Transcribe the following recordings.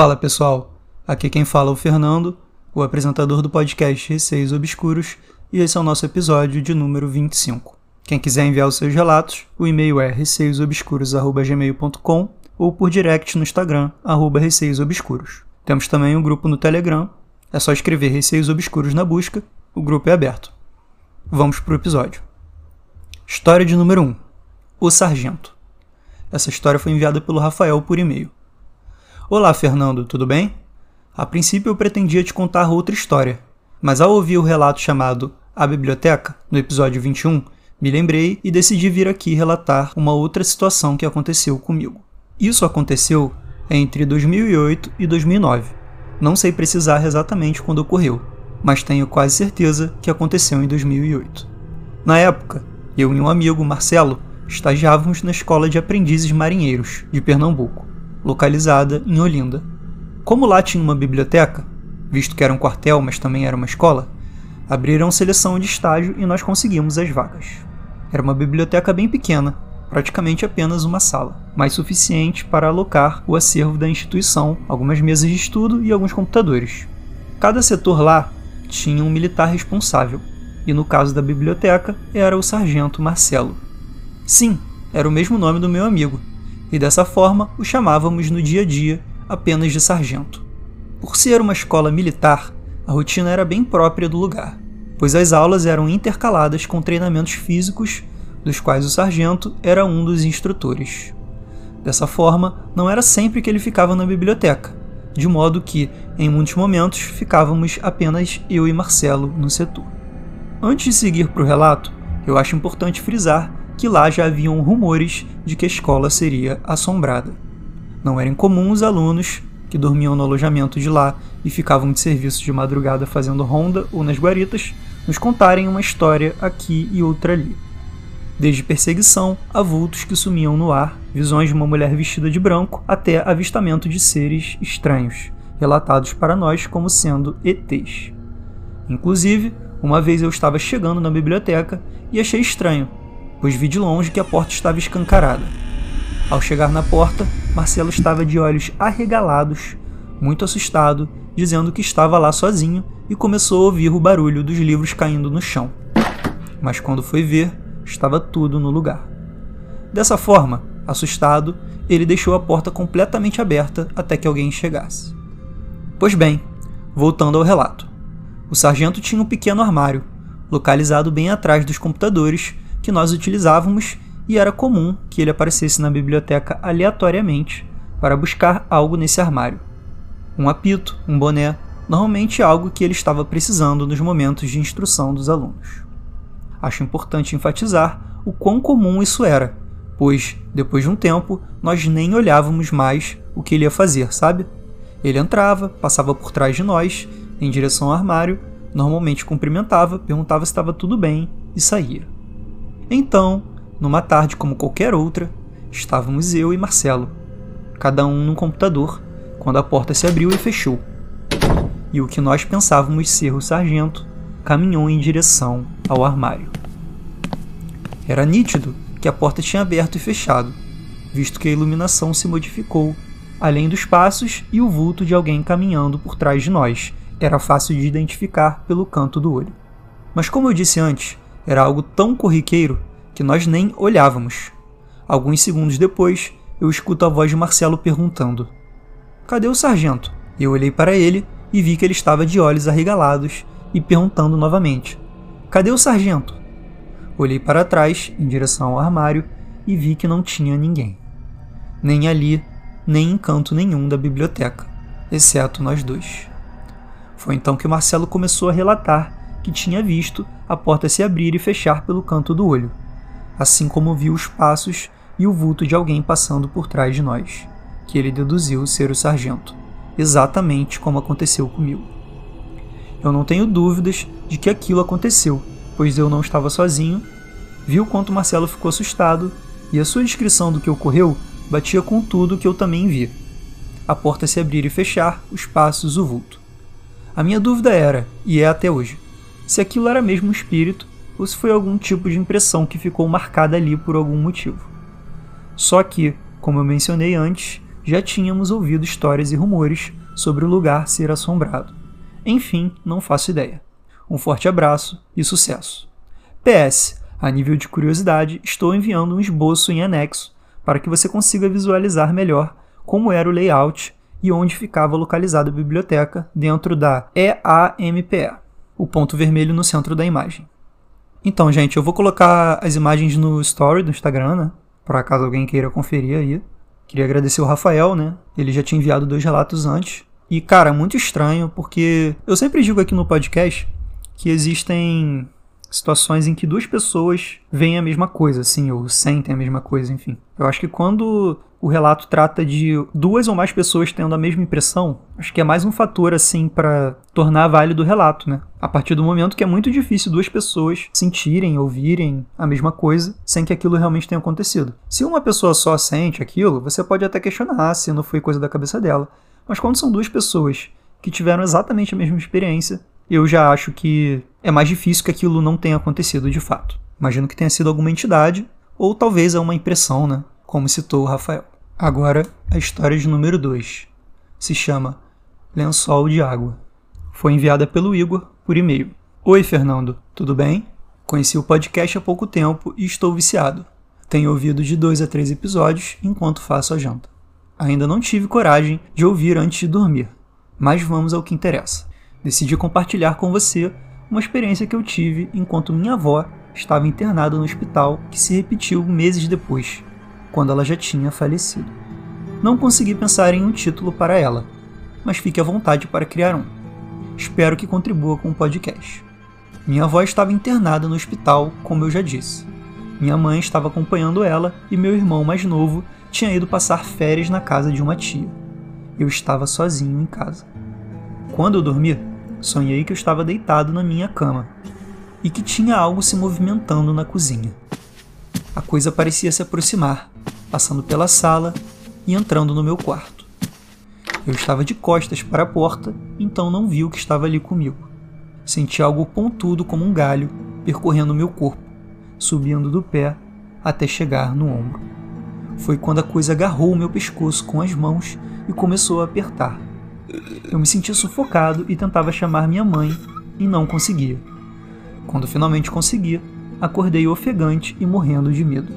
Fala pessoal, aqui quem fala é o Fernando, o apresentador do podcast Receios Obscuros, e esse é o nosso episódio de número 25. Quem quiser enviar os seus relatos, o e-mail é receiosobscuros.gmail.com ou por direct no Instagram, arroba receiosobscuros. Temos também um grupo no Telegram, é só escrever Receios Obscuros na busca, o grupo é aberto. Vamos pro episódio. História de número 1. O Sargento. Essa história foi enviada pelo Rafael por e-mail. Olá, Fernando, tudo bem? A princípio eu pretendia te contar outra história, mas ao ouvir o relato chamado A Biblioteca, no episódio 21, me lembrei e decidi vir aqui relatar uma outra situação que aconteceu comigo. Isso aconteceu entre 2008 e 2009. Não sei precisar exatamente quando ocorreu, mas tenho quase certeza que aconteceu em 2008. Na época, eu e um amigo, Marcelo, estagiávamos na Escola de Aprendizes Marinheiros, de Pernambuco localizada em Olinda. Como lá tinha uma biblioteca, visto que era um quartel, mas também era uma escola, abriram seleção de estágio e nós conseguimos as vagas. Era uma biblioteca bem pequena, praticamente apenas uma sala, mas suficiente para alocar o acervo da instituição, algumas mesas de estudo e alguns computadores. Cada setor lá tinha um militar responsável, e no caso da biblioteca era o sargento Marcelo. Sim, era o mesmo nome do meu amigo, e dessa forma o chamávamos no dia a dia apenas de sargento. Por ser uma escola militar, a rotina era bem própria do lugar, pois as aulas eram intercaladas com treinamentos físicos, dos quais o sargento era um dos instrutores. Dessa forma, não era sempre que ele ficava na biblioteca, de modo que, em muitos momentos, ficávamos apenas eu e Marcelo no setor. Antes de seguir para o relato, eu acho importante frisar que lá já haviam rumores de que a escola seria assombrada. Não era incomum os alunos que dormiam no alojamento de lá e ficavam de serviço de madrugada fazendo ronda ou nas guaritas nos contarem uma história aqui e outra ali. Desde perseguição a vultos que sumiam no ar, visões de uma mulher vestida de branco, até avistamento de seres estranhos, relatados para nós como sendo ETs. Inclusive, uma vez eu estava chegando na biblioteca e achei estranho pois vi de longe que a porta estava escancarada. Ao chegar na porta, Marcelo estava de olhos arregalados, muito assustado, dizendo que estava lá sozinho e começou a ouvir o barulho dos livros caindo no chão. Mas quando foi ver, estava tudo no lugar. Dessa forma, assustado, ele deixou a porta completamente aberta até que alguém chegasse. Pois bem, voltando ao relato. O sargento tinha um pequeno armário, localizado bem atrás dos computadores, que nós utilizávamos e era comum que ele aparecesse na biblioteca aleatoriamente para buscar algo nesse armário. Um apito, um boné, normalmente algo que ele estava precisando nos momentos de instrução dos alunos. Acho importante enfatizar o quão comum isso era, pois, depois de um tempo, nós nem olhávamos mais o que ele ia fazer, sabe? Ele entrava, passava por trás de nós, em direção ao armário, normalmente cumprimentava, perguntava se estava tudo bem e saía. Então, numa tarde como qualquer outra, estávamos eu e Marcelo, cada um num computador, quando a porta se abriu e fechou. E o que nós pensávamos ser o sargento caminhou em direção ao armário. Era nítido que a porta tinha aberto e fechado, visto que a iluminação se modificou, além dos passos e o vulto de alguém caminhando por trás de nós. Era fácil de identificar pelo canto do olho. Mas como eu disse antes, era algo tão corriqueiro que nós nem olhávamos. Alguns segundos depois, eu escuto a voz de Marcelo perguntando: Cadê o sargento? Eu olhei para ele e vi que ele estava de olhos arregalados e perguntando novamente: Cadê o sargento? Olhei para trás, em direção ao armário, e vi que não tinha ninguém. Nem ali, nem em canto nenhum da biblioteca, exceto nós dois. Foi então que Marcelo começou a relatar que tinha visto a porta se abrir e fechar pelo canto do olho, assim como viu os passos e o vulto de alguém passando por trás de nós, que ele deduziu ser o sargento, exatamente como aconteceu comigo. Eu não tenho dúvidas de que aquilo aconteceu, pois eu não estava sozinho, vi o quanto Marcelo ficou assustado e a sua descrição do que ocorreu batia com tudo que eu também vi. A porta se abrir e fechar, os passos, o vulto. A minha dúvida era, e é até hoje, se aquilo era mesmo um espírito ou se foi algum tipo de impressão que ficou marcada ali por algum motivo. Só que, como eu mencionei antes, já tínhamos ouvido histórias e rumores sobre o lugar ser assombrado. Enfim, não faço ideia. Um forte abraço e sucesso. PS, a nível de curiosidade, estou enviando um esboço em anexo para que você consiga visualizar melhor como era o layout e onde ficava localizada a biblioteca dentro da EAMPE, o ponto vermelho no centro da imagem. Então, gente, eu vou colocar as imagens no story do Instagram, né? Para caso alguém queira conferir aí. Queria agradecer o Rafael, né? Ele já tinha enviado dois relatos antes. E, cara, muito estranho, porque eu sempre digo aqui no podcast que existem situações em que duas pessoas veem a mesma coisa, assim, ou sentem a mesma coisa, enfim. Eu acho que quando o relato trata de duas ou mais pessoas tendo a mesma impressão, acho que é mais um fator assim para tornar válido o relato, né? A partir do momento que é muito difícil duas pessoas sentirem, ouvirem a mesma coisa sem que aquilo realmente tenha acontecido. Se uma pessoa só sente aquilo, você pode até questionar se não foi coisa da cabeça dela. Mas quando são duas pessoas que tiveram exatamente a mesma experiência, eu já acho que é mais difícil que aquilo não tenha acontecido de fato. Imagino que tenha sido alguma entidade, ou talvez é uma impressão, né? Como citou o Rafael. Agora, a história de número 2. Se chama Lençol de Água. Foi enviada pelo Igor por e-mail. Oi, Fernando, tudo bem? Conheci o podcast há pouco tempo e estou viciado. Tenho ouvido de dois a três episódios enquanto faço a janta. Ainda não tive coragem de ouvir antes de dormir, mas vamos ao que interessa decidi compartilhar com você uma experiência que eu tive enquanto minha avó estava internada no hospital que se repetiu meses depois, quando ela já tinha falecido. Não consegui pensar em um título para ela, mas fique à vontade para criar um. Espero que contribua com o podcast. Minha avó estava internada no hospital, como eu já disse. Minha mãe estava acompanhando ela e meu irmão mais novo tinha ido passar férias na casa de uma tia. Eu estava sozinho em casa. Quando eu dormi, sonhei que eu estava deitado na minha cama e que tinha algo se movimentando na cozinha. A coisa parecia se aproximar, passando pela sala e entrando no meu quarto. Eu estava de costas para a porta, então não vi o que estava ali comigo. Senti algo pontudo como um galho percorrendo meu corpo, subindo do pé até chegar no ombro. Foi quando a coisa agarrou o meu pescoço com as mãos e começou a apertar. Eu me sentia sufocado e tentava chamar minha mãe e não conseguia. Quando finalmente conseguia, acordei ofegante e morrendo de medo.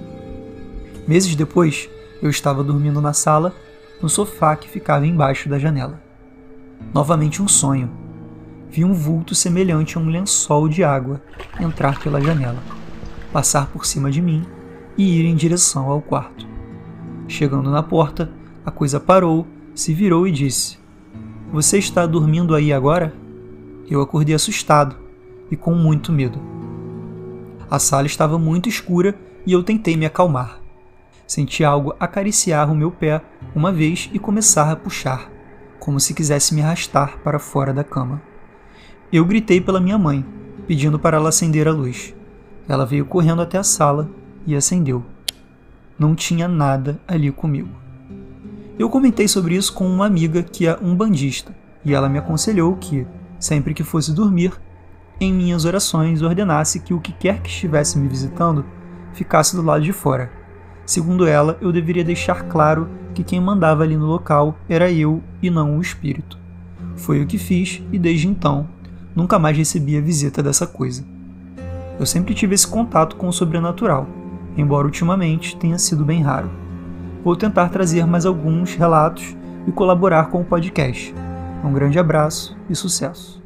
Meses depois, eu estava dormindo na sala, no sofá que ficava embaixo da janela. Novamente um sonho. Vi um vulto semelhante a um lençol de água entrar pela janela, passar por cima de mim e ir em direção ao quarto. Chegando na porta, a coisa parou, se virou e disse: você está dormindo aí agora? Eu acordei assustado e com muito medo. A sala estava muito escura e eu tentei me acalmar. Senti algo acariciar o meu pé uma vez e começar a puxar, como se quisesse me arrastar para fora da cama. Eu gritei pela minha mãe, pedindo para ela acender a luz. Ela veio correndo até a sala e acendeu. Não tinha nada ali comigo. Eu comentei sobre isso com uma amiga que é um bandista, e ela me aconselhou que, sempre que fosse dormir, em minhas orações ordenasse que o que quer que estivesse me visitando ficasse do lado de fora. Segundo ela, eu deveria deixar claro que quem mandava ali no local era eu e não o espírito. Foi o que fiz e desde então nunca mais recebi a visita dessa coisa. Eu sempre tive esse contato com o sobrenatural, embora ultimamente tenha sido bem raro vou tentar trazer mais alguns relatos e colaborar com o podcast. Um grande abraço e sucesso.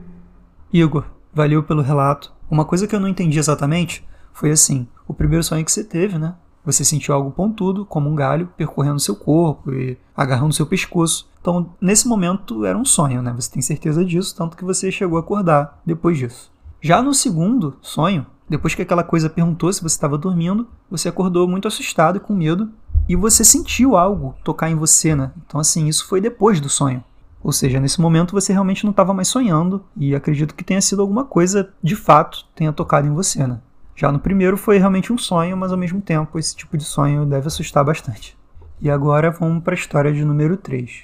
Igor, valeu pelo relato. Uma coisa que eu não entendi exatamente foi assim: o primeiro sonho que você teve, né? Você sentiu algo pontudo, como um galho, percorrendo seu corpo e agarrando seu pescoço. Então, nesse momento, era um sonho, né? Você tem certeza disso, tanto que você chegou a acordar depois disso. Já no segundo sonho, depois que aquela coisa perguntou se você estava dormindo, você acordou muito assustado e com medo e você sentiu algo tocar em você, né? Então, assim, isso foi depois do sonho. Ou seja, nesse momento você realmente não estava mais sonhando e acredito que tenha sido alguma coisa de fato tenha tocado em você, né? Já no primeiro foi realmente um sonho, mas ao mesmo tempo esse tipo de sonho deve assustar bastante. E agora vamos para a história de número 3.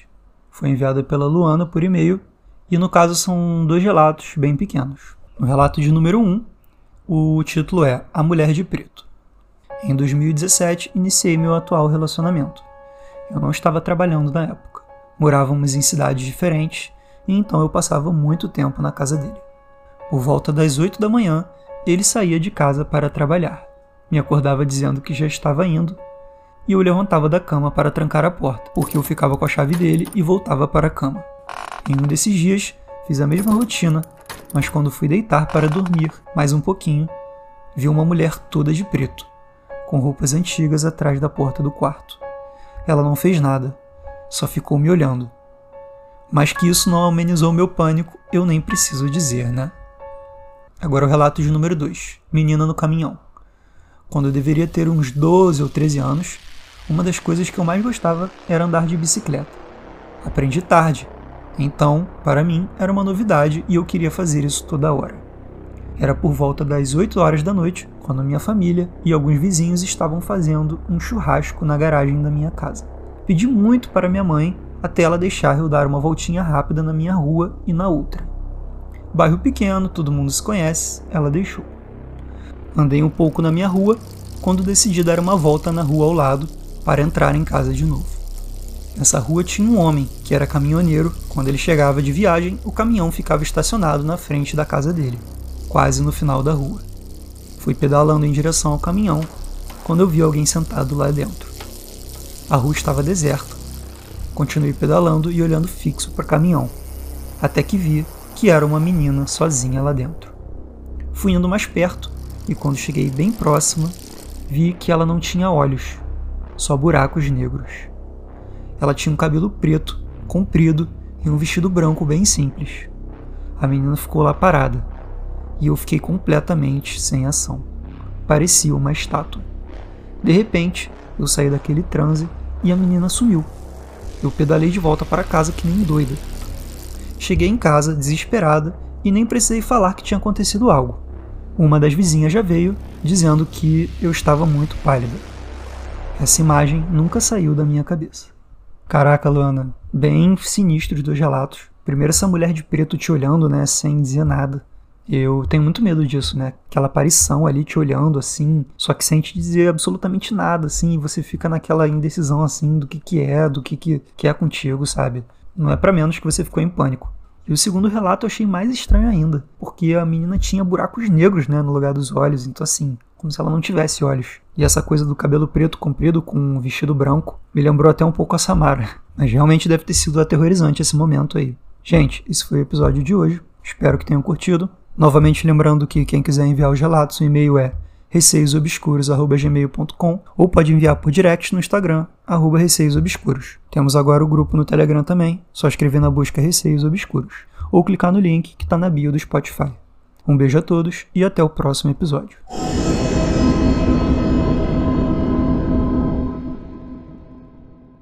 Foi enviada pela Luana por e-mail e no caso são dois relatos bem pequenos. No relato de número 1, o título é A Mulher de Preto. Em 2017, iniciei meu atual relacionamento. Eu não estava trabalhando na época. Morávamos em cidades diferentes e então eu passava muito tempo na casa dele. Por volta das 8 da manhã, ele saía de casa para trabalhar. Me acordava dizendo que já estava indo e eu levantava da cama para trancar a porta, porque eu ficava com a chave dele e voltava para a cama. Em um desses dias, fiz a mesma rotina, mas quando fui deitar para dormir mais um pouquinho, vi uma mulher toda de preto, com roupas antigas atrás da porta do quarto. Ela não fez nada, só ficou me olhando. Mas que isso não amenizou meu pânico, eu nem preciso dizer, né? Agora o relato de número 2: Menina no caminhão. Quando eu deveria ter uns 12 ou 13 anos, uma das coisas que eu mais gostava era andar de bicicleta. Aprendi tarde, então, para mim, era uma novidade e eu queria fazer isso toda hora. Era por volta das 8 horas da noite quando minha família e alguns vizinhos estavam fazendo um churrasco na garagem da minha casa. Pedi muito para minha mãe até ela deixar eu dar uma voltinha rápida na minha rua e na outra. Bairro pequeno, todo mundo se conhece, ela deixou. Andei um pouco na minha rua quando decidi dar uma volta na rua ao lado para entrar em casa de novo. Nessa rua tinha um homem que era caminhoneiro. Quando ele chegava de viagem, o caminhão ficava estacionado na frente da casa dele, quase no final da rua. Fui pedalando em direção ao caminhão quando eu vi alguém sentado lá dentro. A rua estava deserta. Continuei pedalando e olhando fixo para o caminhão, até que vi que era uma menina sozinha lá dentro. Fui indo mais perto e quando cheguei bem próxima, vi que ela não tinha olhos, só buracos negros. Ela tinha um cabelo preto, comprido e um vestido branco bem simples. A menina ficou lá parada e eu fiquei completamente sem ação. Parecia uma estátua. De repente, eu saí daquele transe e a menina sumiu. Eu pedalei de volta para casa que nem doida. Cheguei em casa desesperada e nem precisei falar que tinha acontecido algo. Uma das vizinhas já veio dizendo que eu estava muito pálida. Essa imagem nunca saiu da minha cabeça. Caraca, Luana, bem sinistro os dois relatos. Primeiro essa mulher de preto te olhando, né, sem dizer nada. Eu tenho muito medo disso, né? Aquela aparição ali te olhando assim, só que sem te dizer absolutamente nada, assim, e você fica naquela indecisão assim do que que é, do que que, que é contigo, sabe? Não é para menos que você ficou em pânico. E o segundo relato eu achei mais estranho ainda, porque a menina tinha buracos negros, né, no lugar dos olhos, então assim, como se ela não tivesse olhos. E essa coisa do cabelo preto comprido com um vestido branco me lembrou até um pouco a Samara. Mas realmente deve ter sido aterrorizante esse momento aí. Gente, esse foi o episódio de hoje. Espero que tenham curtido. Novamente lembrando que quem quiser enviar os relatos, o e-mail é receiosobscuros.gmail.com ou pode enviar por direct no Instagram, arroba receiosobscuros. Temos agora o grupo no Telegram também, só escrever na busca Receios Obscuros ou clicar no link que está na bio do Spotify. Um beijo a todos e até o próximo episódio.